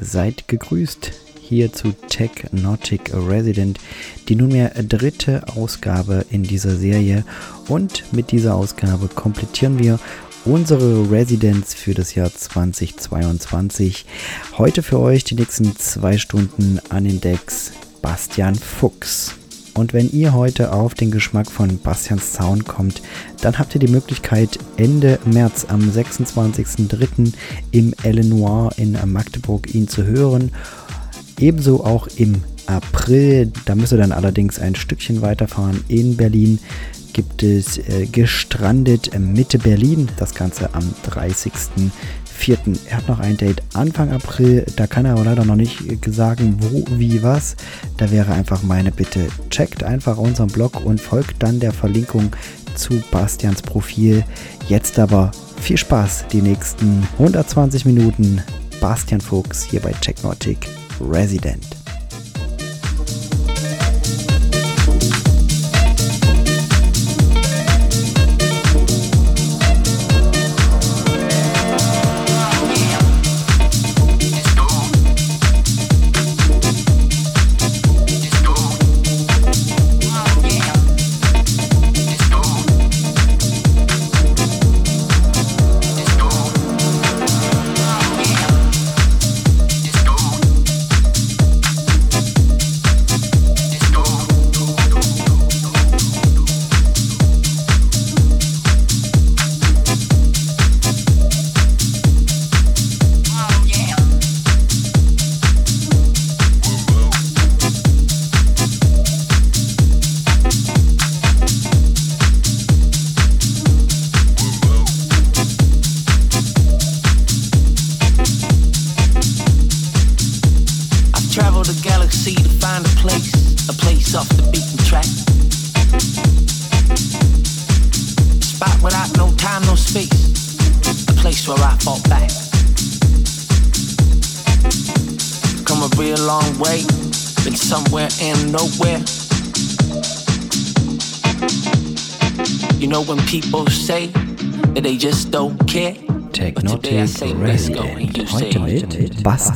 Seid gegrüßt hier zu Technotic Resident, die nunmehr dritte Ausgabe in dieser Serie. Und mit dieser Ausgabe komplettieren wir unsere Residenz für das Jahr 2022. Heute für euch die nächsten zwei Stunden an den Decks Bastian Fuchs. Und wenn ihr heute auf den Geschmack von Bastians Sound kommt, dann habt ihr die Möglichkeit, Ende März am 26.03. im Noir in Magdeburg ihn zu hören. Ebenso auch im April, da müsst ihr dann allerdings ein Stückchen weiterfahren in Berlin gibt es äh, Gestrandet Mitte Berlin. Das Ganze am 30.04. Er hat noch ein Date Anfang April. Da kann er aber leider noch nicht sagen, wo, wie, was. Da wäre einfach meine Bitte, checkt einfach unseren Blog und folgt dann der Verlinkung zu Bastians Profil. Jetzt aber viel Spaß die nächsten 120 Minuten. Bastian Fuchs hier bei Checknautic Resident.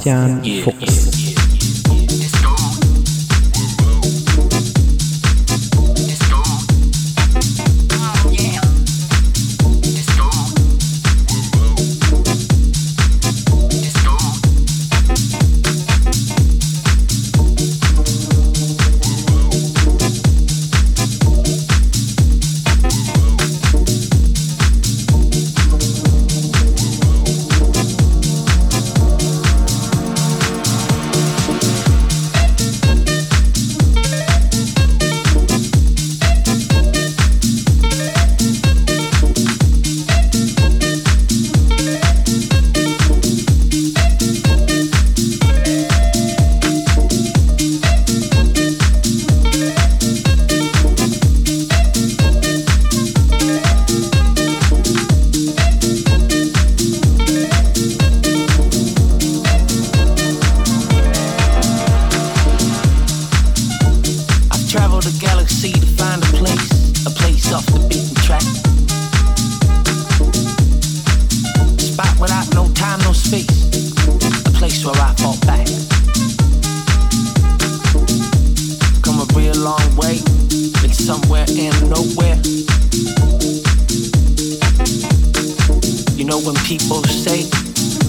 将 people say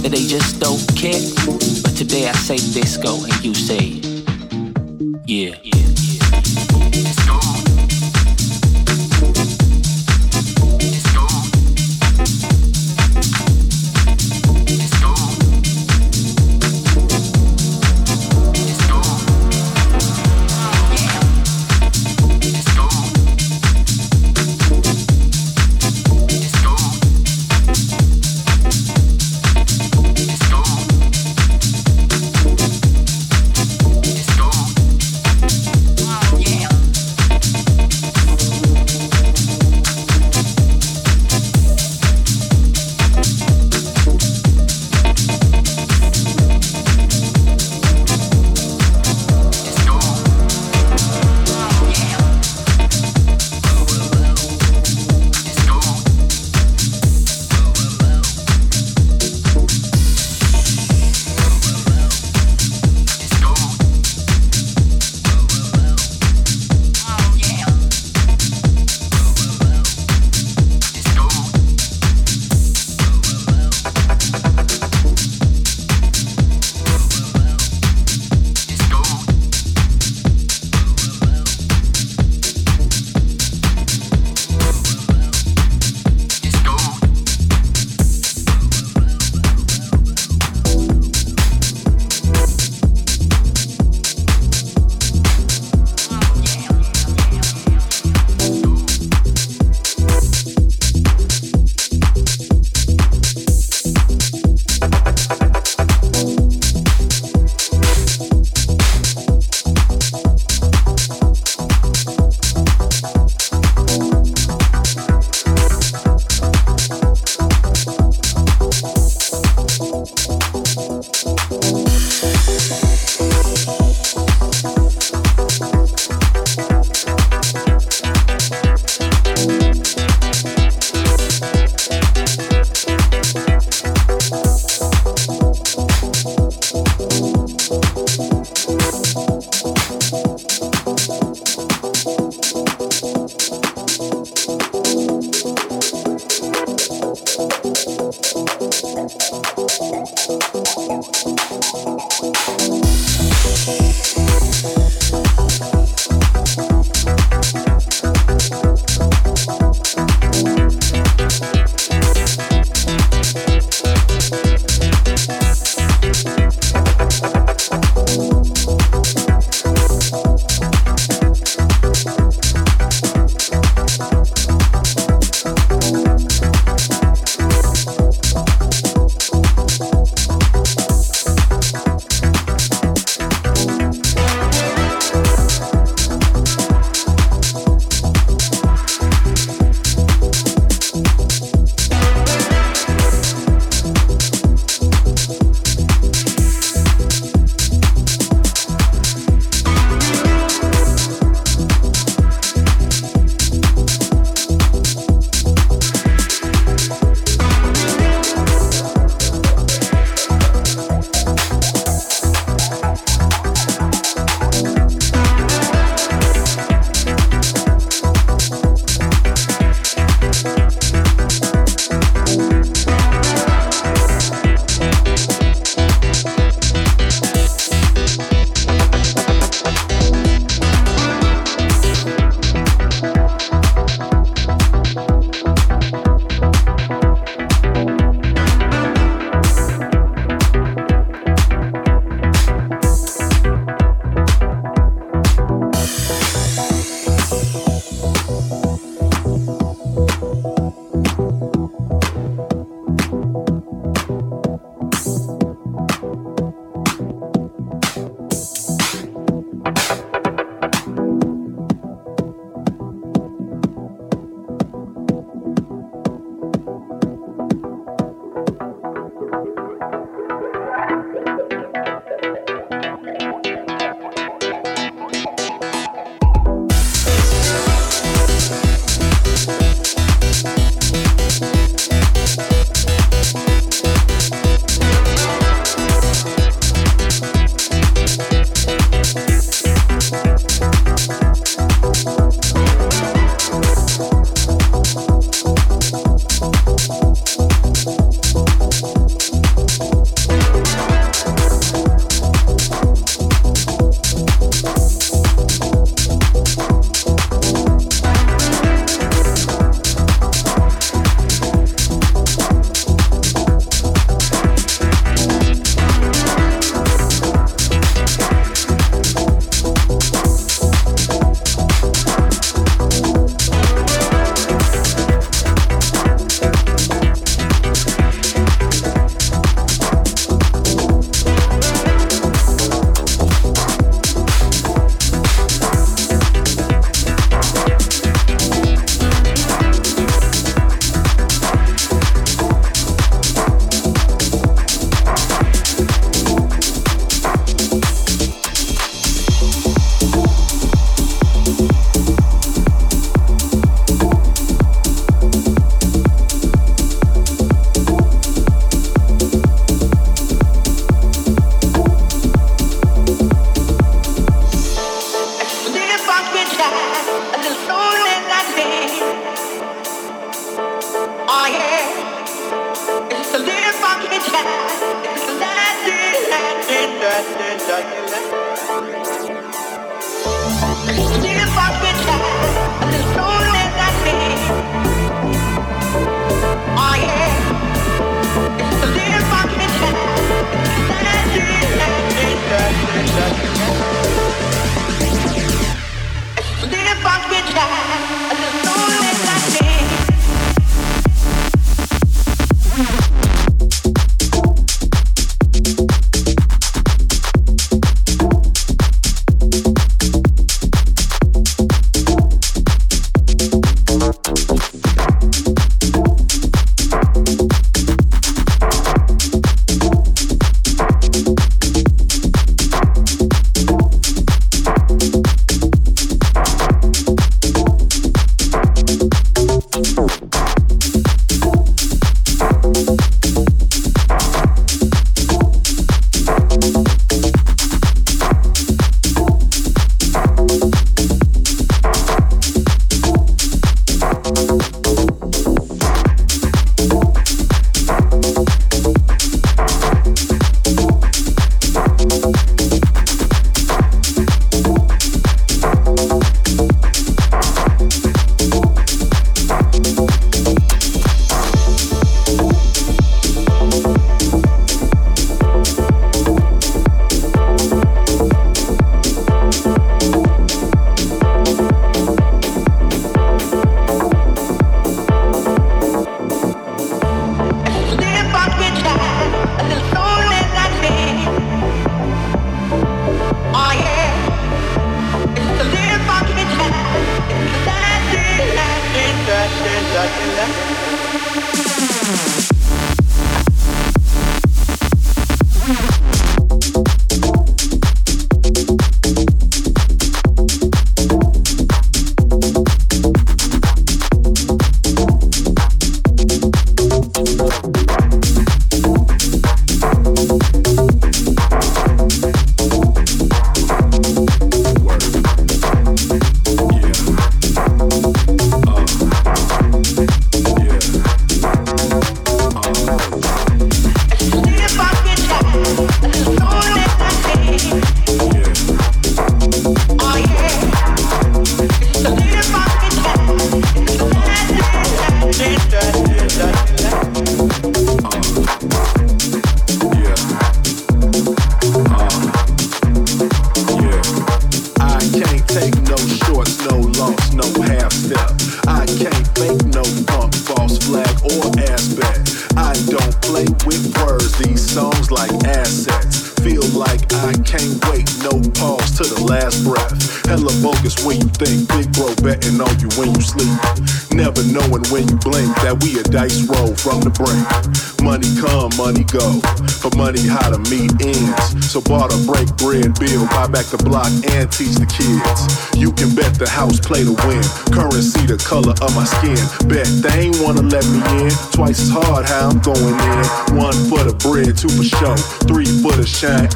that they just don't care. But today I say disco and you say, yeah. yeah, yeah.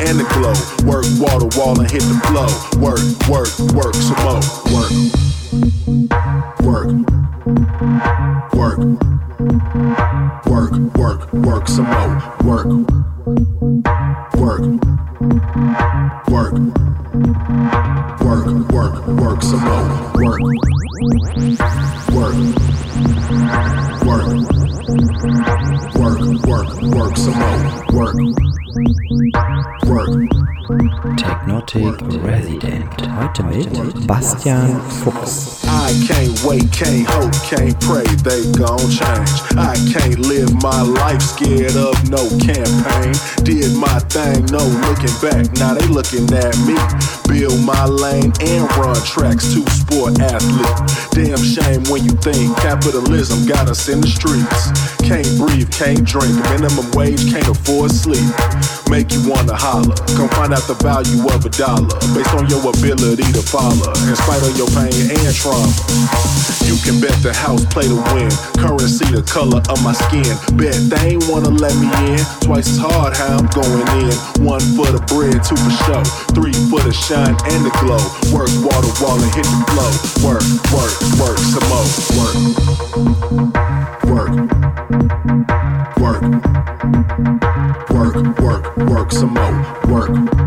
And the glow. Work, water, wall, and hit the flow. Work, us in the streets. Can't breathe, can't drink, minimum wage, can't afford sleep make you wanna holler. Come find out the value of a dollar based on your ability to follow, in spite of your pain and trauma. You can bet the house play to win. Currency the color of my skin. Bet they ain't wanna let me in. Twice as hard how I'm going in. One for the bread, two for show. Three for the shine and the glow. Work, water, wall, and hit the flow. Work, work, work, some more. Work, work, work, work, work some more. Work,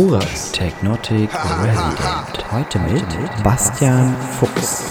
Koras. Technotic Resident. Heute mit Bastian Fuchs.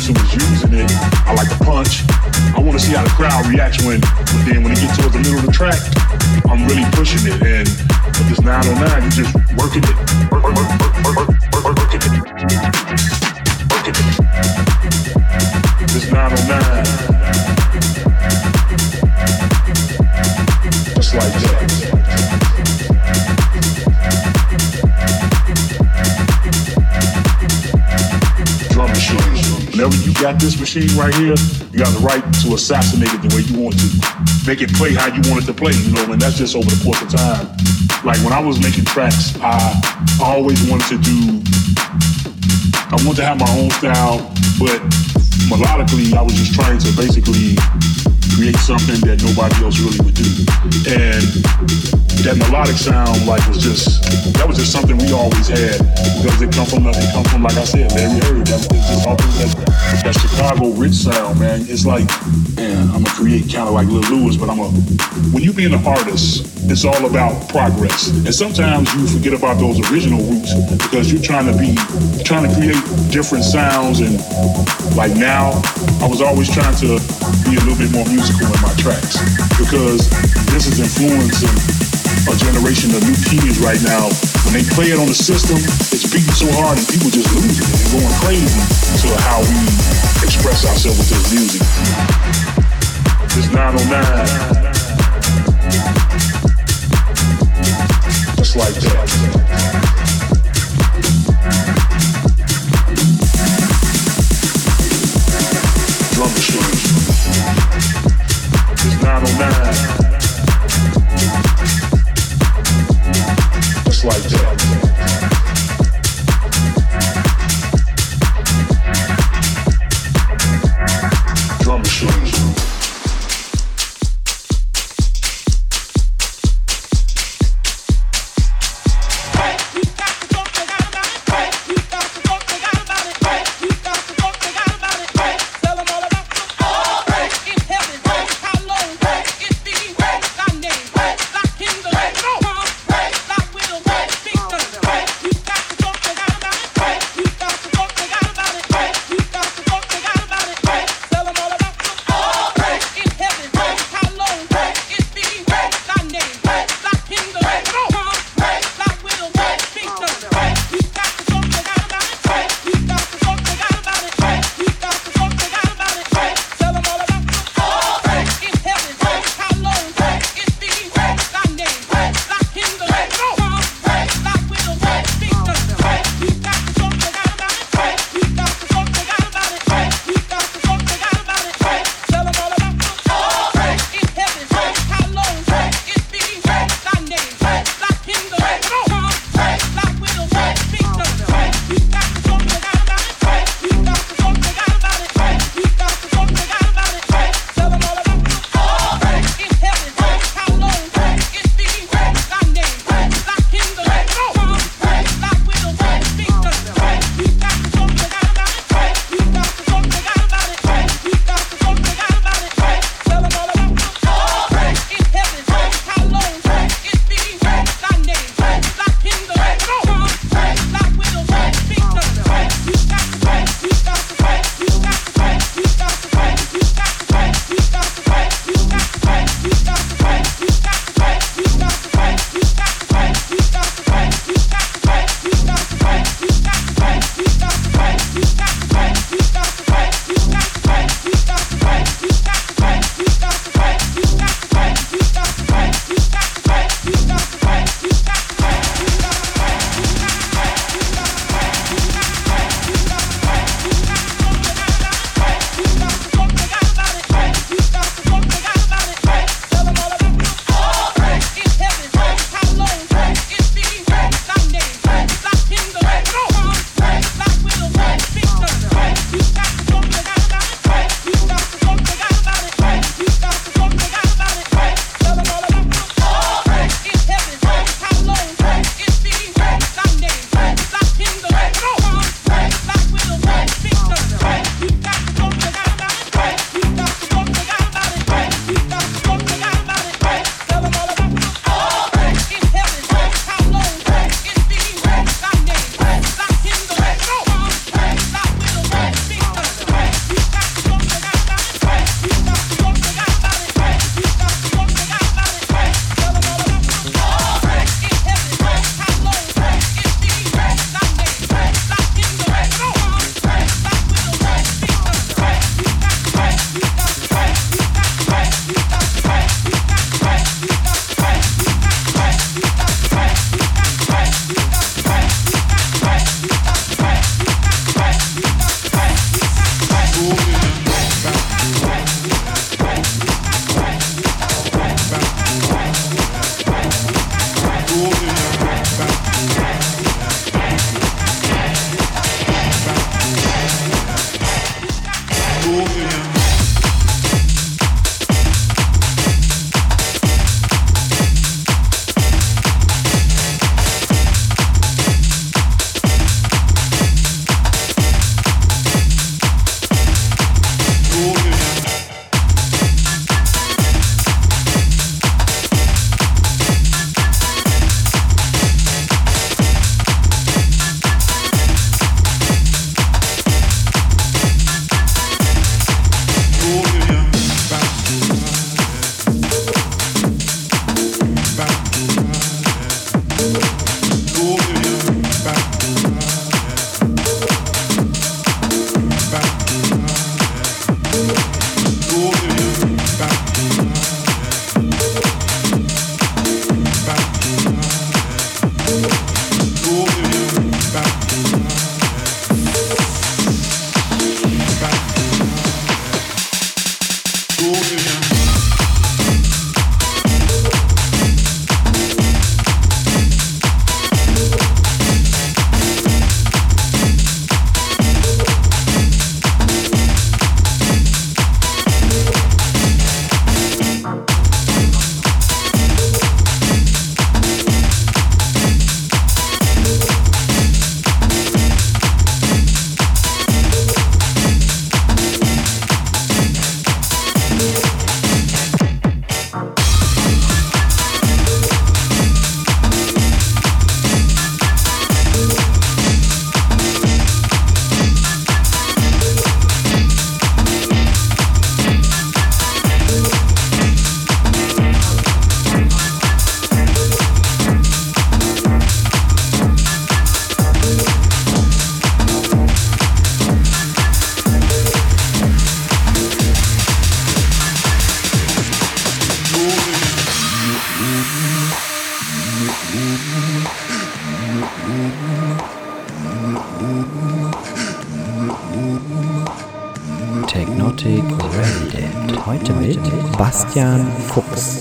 producer was using it. I like the punch. I want to see how the crowd reacts when, but then when it gets towards the middle of the track, I'm really pushing it. And with this 909, you just working it, work, work, work, working it, Work it. This 909. Machine right here, you got the right to assassinate it the way you want to. Make it play how you want it to play, you know, and that's just over the course of time. Like when I was making tracks, I always wanted to do, I wanted to have my own style, but melodically, I was just trying to basically create something that nobody else really would do. And that melodic sound like was just that was just something we always had because it come from it come from like I said, Larry Heard. That was just something that that Chicago rich sound, man. It's like, man, I'm gonna create kind of like Lil Louis, but I'm a. When you being an artist, it's all about progress, and sometimes you forget about those original roots because you're trying to be, trying to create different sounds, and like now, I was always trying to be a little bit more musical in my tracks because this is influencing a generation of new kids right now. When they play it on the system, it's beating so hard and people just losing it and going crazy to how we express ourselves with this music. This 909. Just like that. Drum machine. It's 909. Christian Fuchs.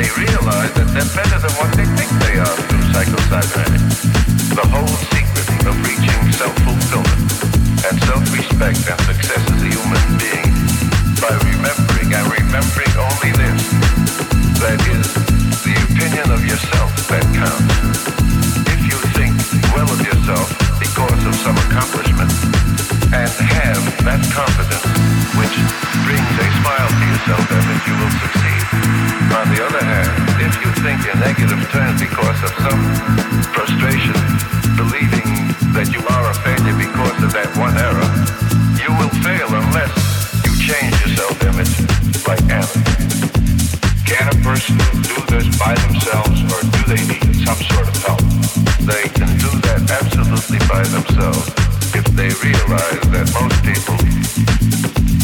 they realize that they're better than what they think they are through psychocybernetics. The whole secret of reaching self-fulfillment and self-respect and success as a human being by remembering and remembering only this, that is, the opinion of yourself that counts. If you think well of yourself because of some accomplishment and have that confidence which brings a smile to yourself and that you will succeed. On the other hand, if you think in negative terms because of some frustration, believing that you are a failure because of that one error, you will fail unless you change your self-image like Anna. Can a person do this by themselves or do they need some sort of help? They can do that absolutely by themselves if they realize that most people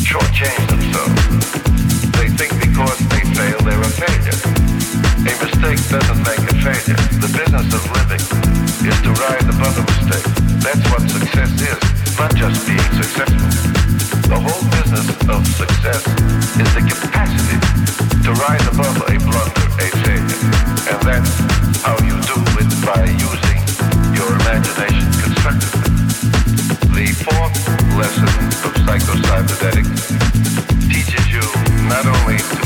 shortchange themselves. They think because fail, they're a failure. A mistake doesn't make a failure. The business of living is to rise above a mistake. That's what success is, not just being successful. The whole business of success is the capacity to rise above a blunder, a failure. And that's how you do it by using your imagination constructively. The fourth lesson of psycho-cybernetics teaches you not only to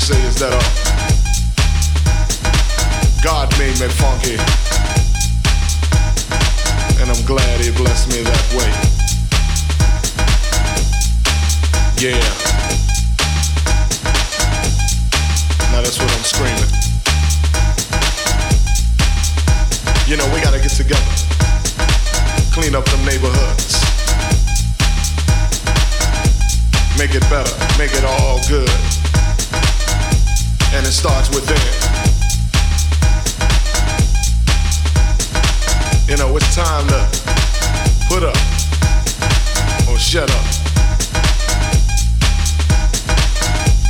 say is that uh, God made me funky. And I'm glad he blessed me that way. Yeah. Now that's what I'm screaming. You know, we gotta get together. Clean up them neighborhoods. Make it better. Make it all good. And it starts within. You know, it's time to put up or shut up.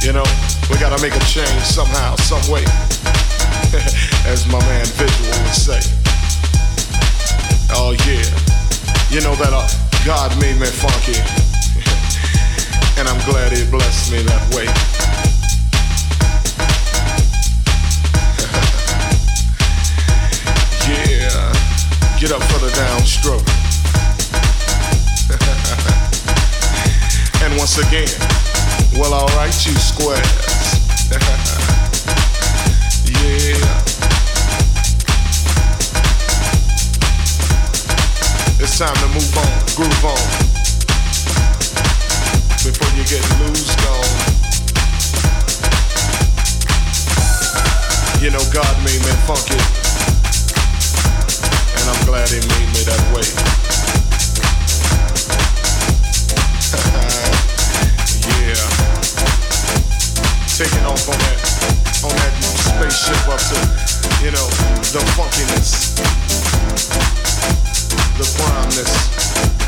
You know, we gotta make a change somehow, some way. As my man Visual would say. Oh yeah. You know that uh, God made me funky. and I'm glad he blessed me that way. Get up for the downstroke. and once again, well, alright, you squares. yeah. It's time to move on, groove on. Before you get loose, gone. You know, God made me funky. Glad He made me that way. yeah. Taking off on that, on that spaceship up to, you know, the funkiness, the primeness.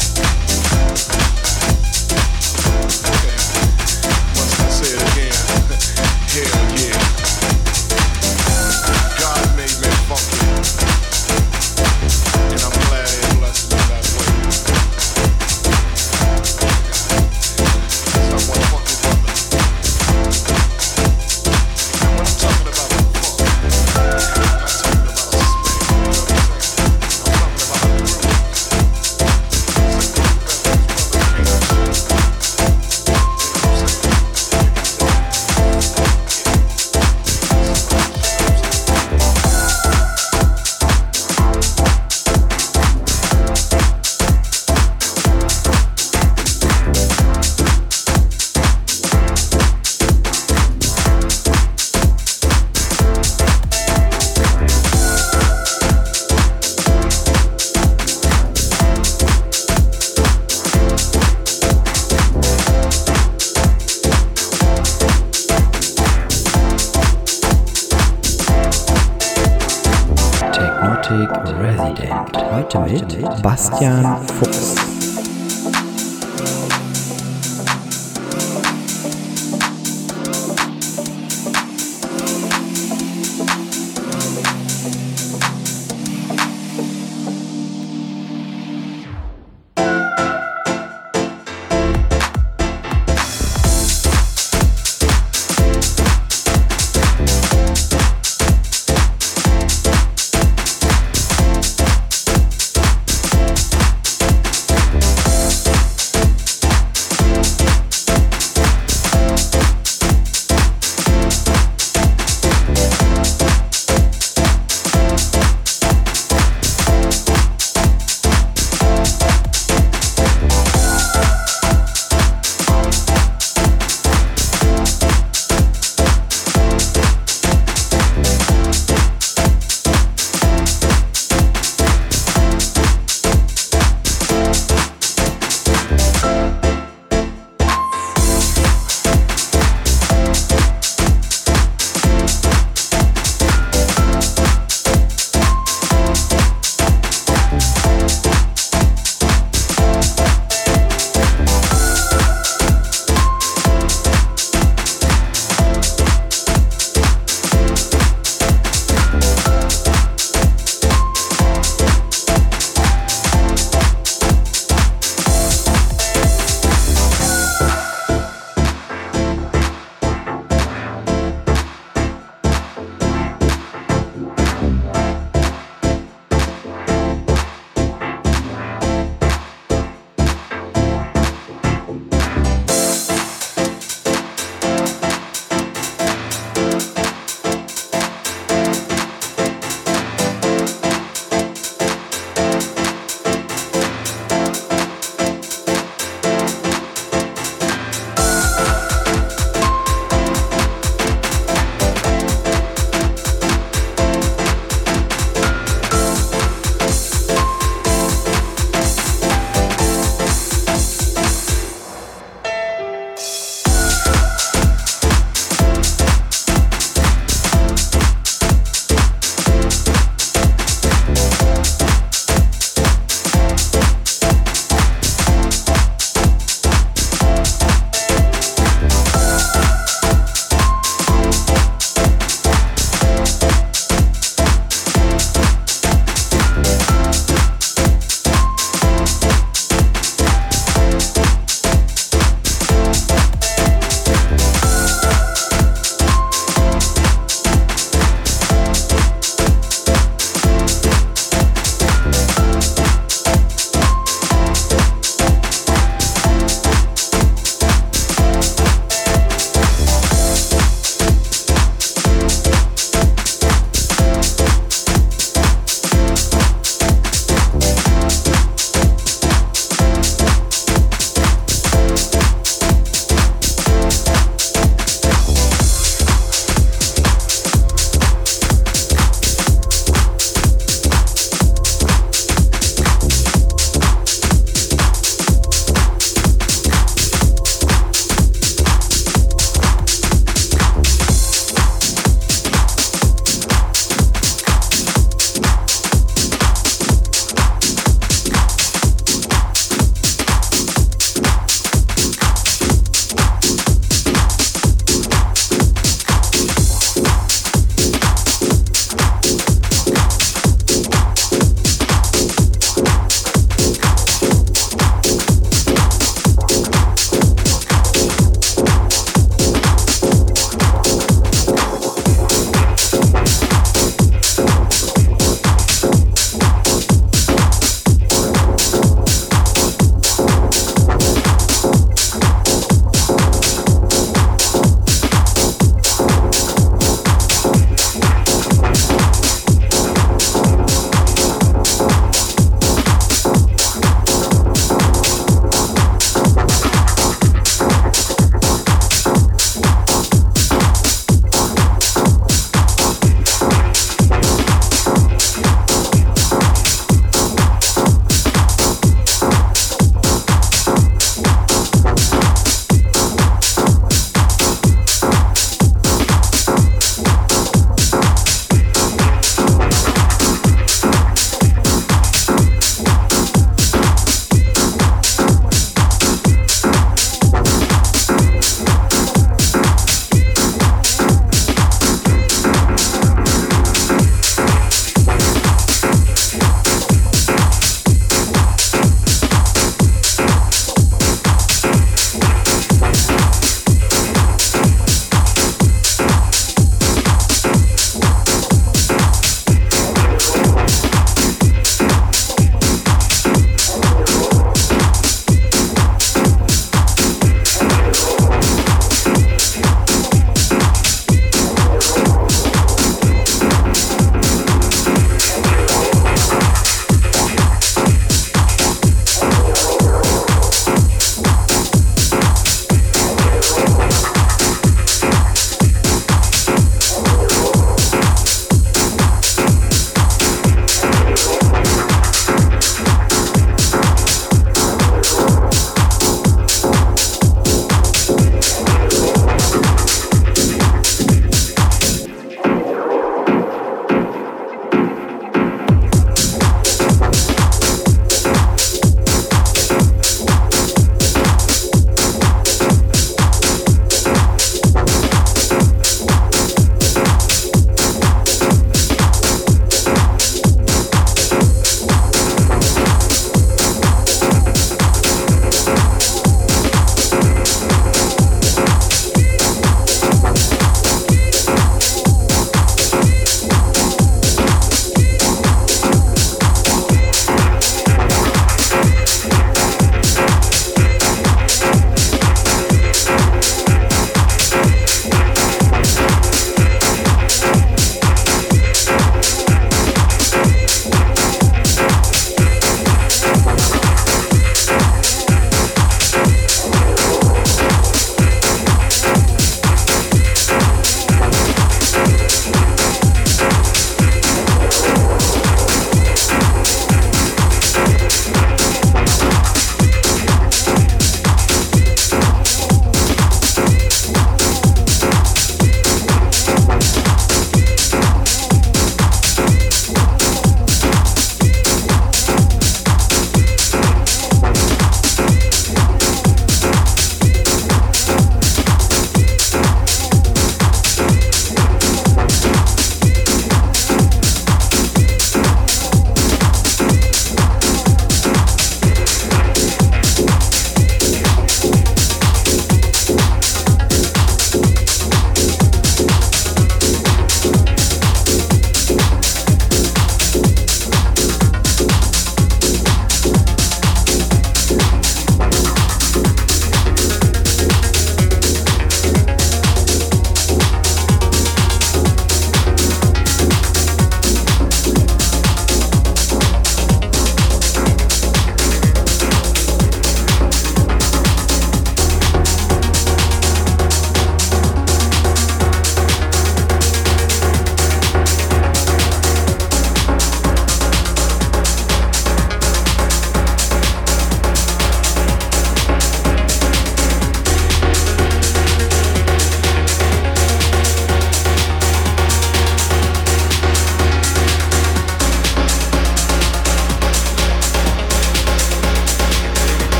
幸福。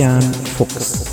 Mit Bastian Fuchs.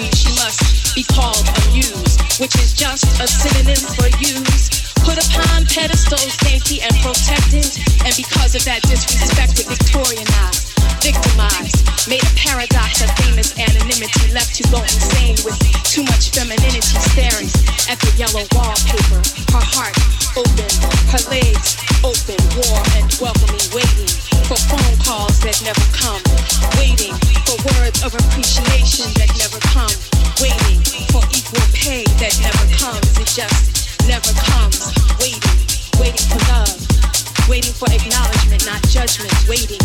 she must be called abuse, which is just a synonym for use. Put upon pedestals, dainty and protected, and because of that disrespected, victorianized, victimized, made a paradox of famous anonymity, left to go insane with too much femininity staring at the yellow wallpaper, her heart open, her legs open, war and welcoming, waiting for phone calls that never come, waiting for words of appreciation that never come, waiting for equal pay that never comes. It just never comes. Waiting, waiting for love, waiting for acknowledgement, not judgment, waiting.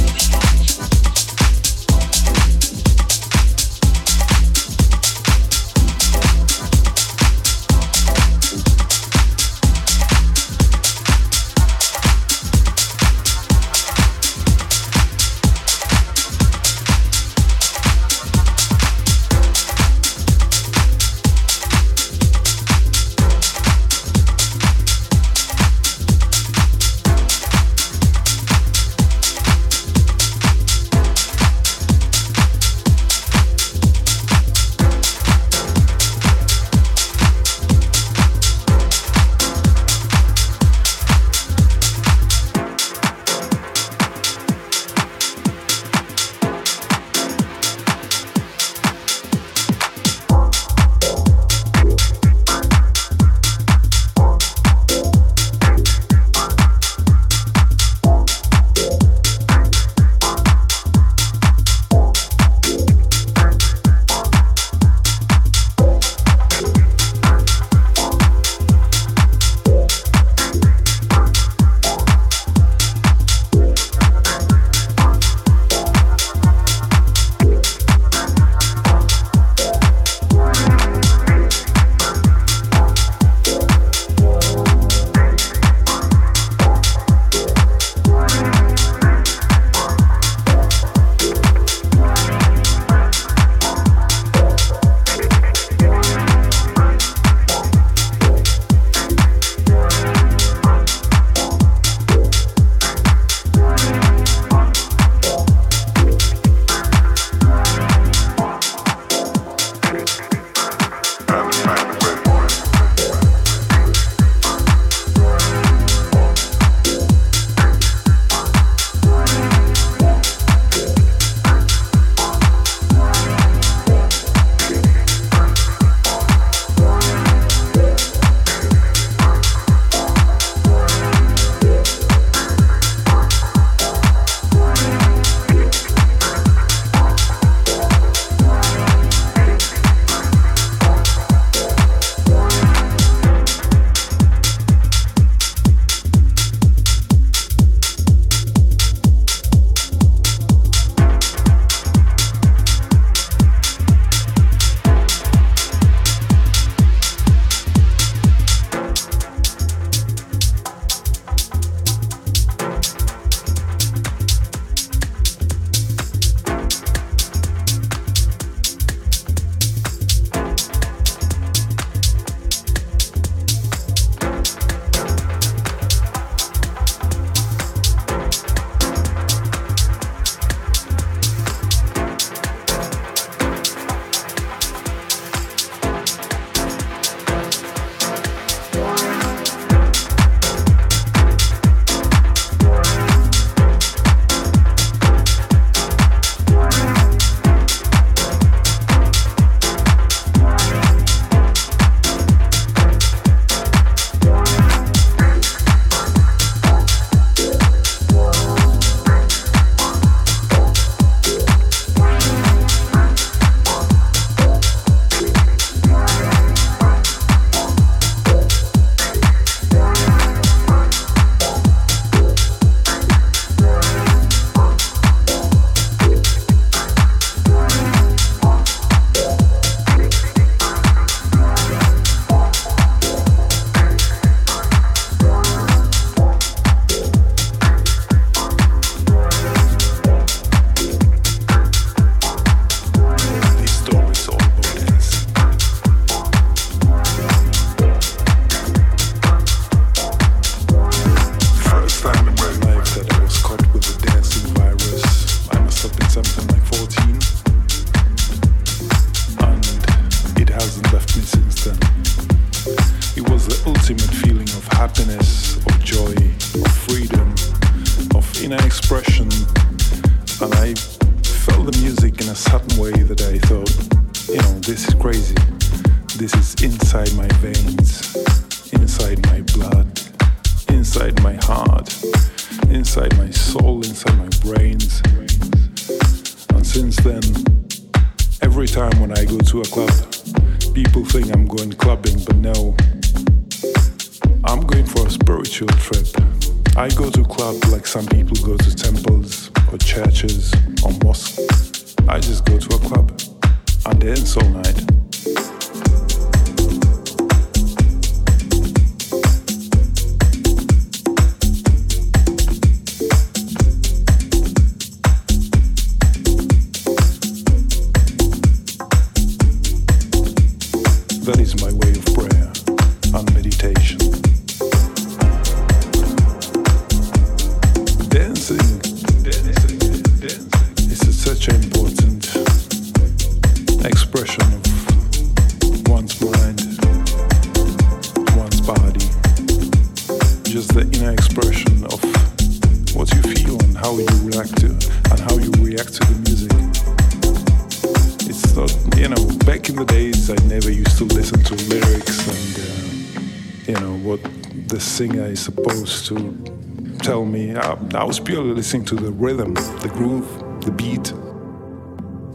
Listening to the rhythm, the groove, the beat.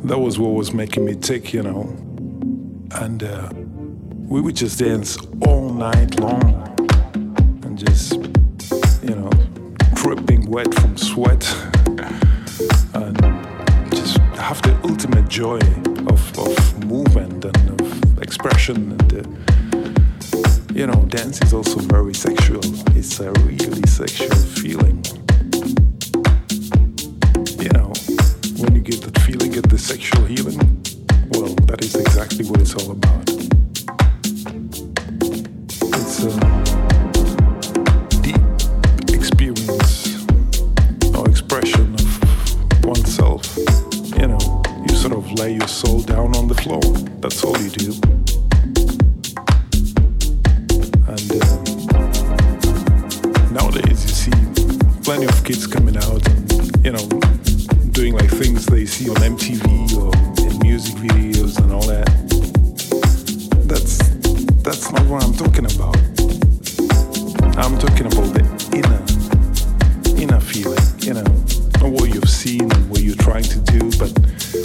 That was what was making me tick, you know. And uh, we would just dance all night long coming out and, you know, doing like things they see on MTV or in music videos and all that. That's that's not what I'm talking about. I'm talking about the inner inner feeling, you know, not what you've seen and what you're trying to do, but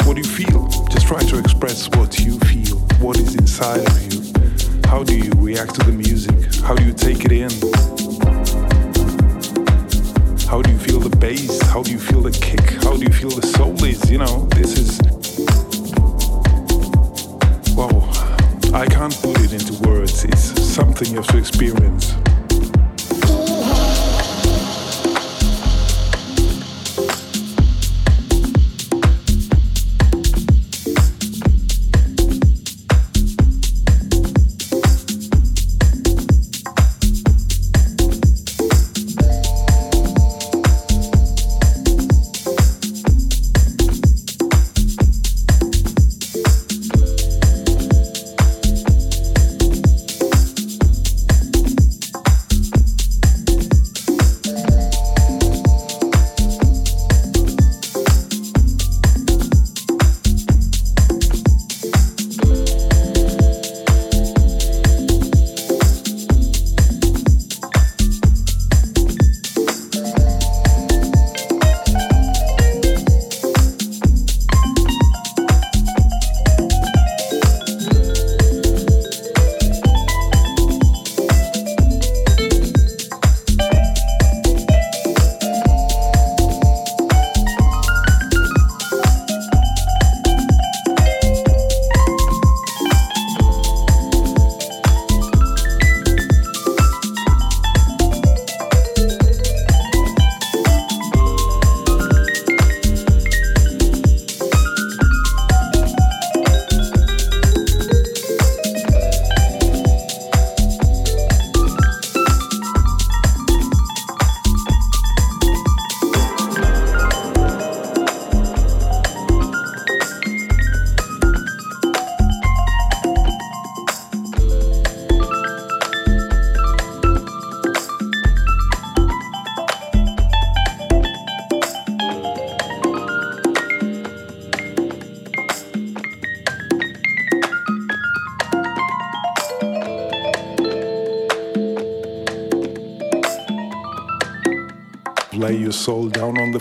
what do you feel. Just try to express what you feel, what is inside of you. How do you react to the music? How do you take it in? How do you feel the bass? How do you feel the kick? How do you feel the soul is? You know, this is. Wow, I can't put it into words. It's something you have to experience.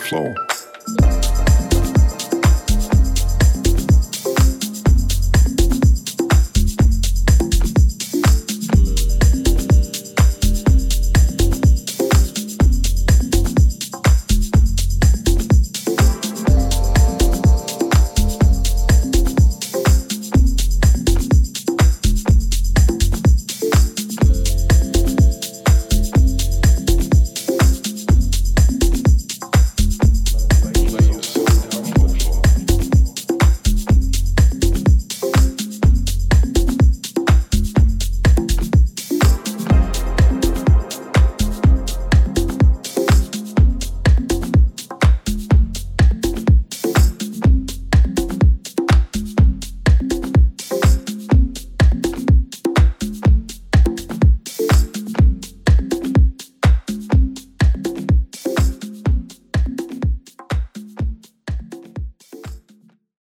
Floor.